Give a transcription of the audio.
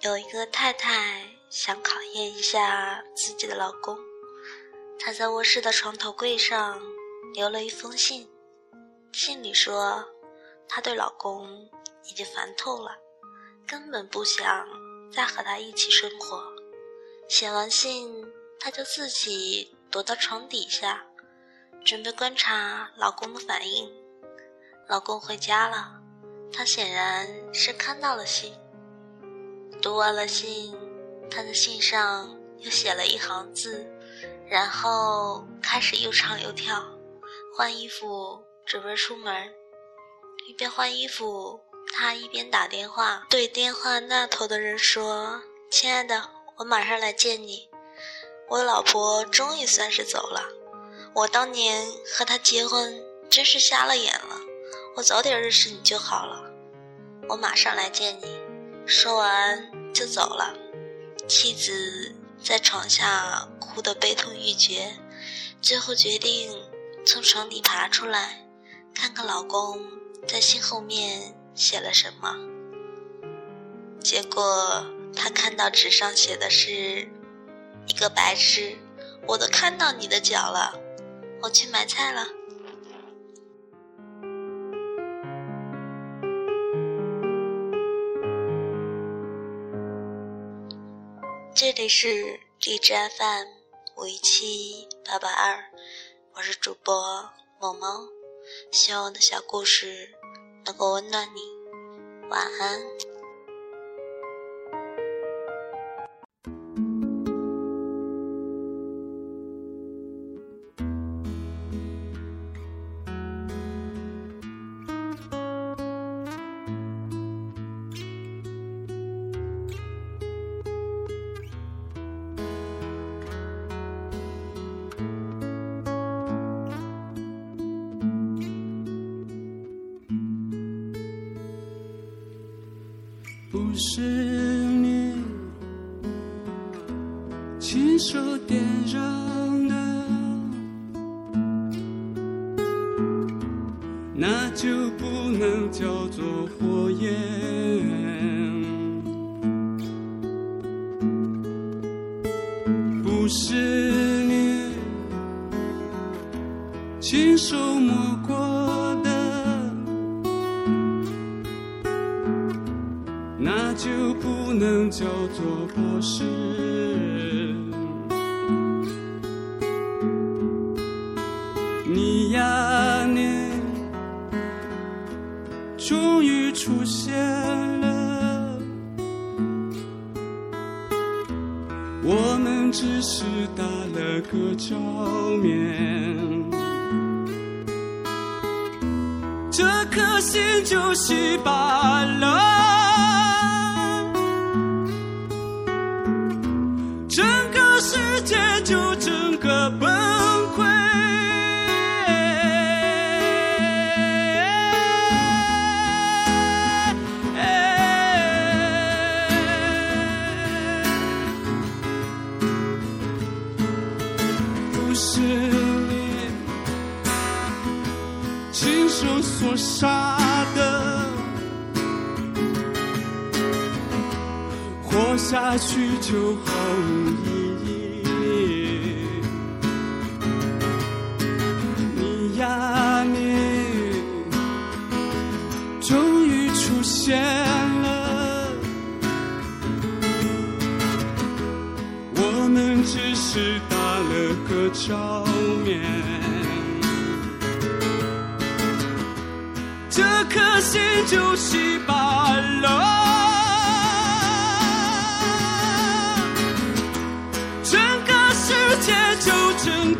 有一个太太想考验一下自己的老公，她在卧室的床头柜上留了一封信。信里说，她对老公已经烦透了，根本不想再和他一起生活。写完信，她就自己躲到床底下，准备观察老公的反应。老公回家了，他显然是看到了信。读完了信，他在信上又写了一行字，然后开始又唱又跳，换衣服准备出门。一边换衣服，他一边打电话对电话那头的人说：“亲爱的，我马上来见你。我老婆终于算是走了，我当年和她结婚真是瞎了眼了。我早点认识你就好了。我马上来见你。”说完就走了，妻子在床下哭得悲痛欲绝，最后决定从床底爬出来，看看老公在信后面写了什么。结果他看到纸上写的是一个白痴，我都看到你的脚了，我去买菜了。这里是荔枝 FM 五一七八八二，我是主播萌萌，希望我的小故事能够温暖你，晚安。不是你亲手点燃的，那就不能叫做火焰。不是你亲手摸过。那就不能叫做博士。你呀，你终于出现了，我们只是打了个照面，这颗心就稀巴是你亲手。所杀的，活下去就毫无意义。你呀，你终于出现了，我们只是了个照面。这颗心就稀巴了，整个世界就整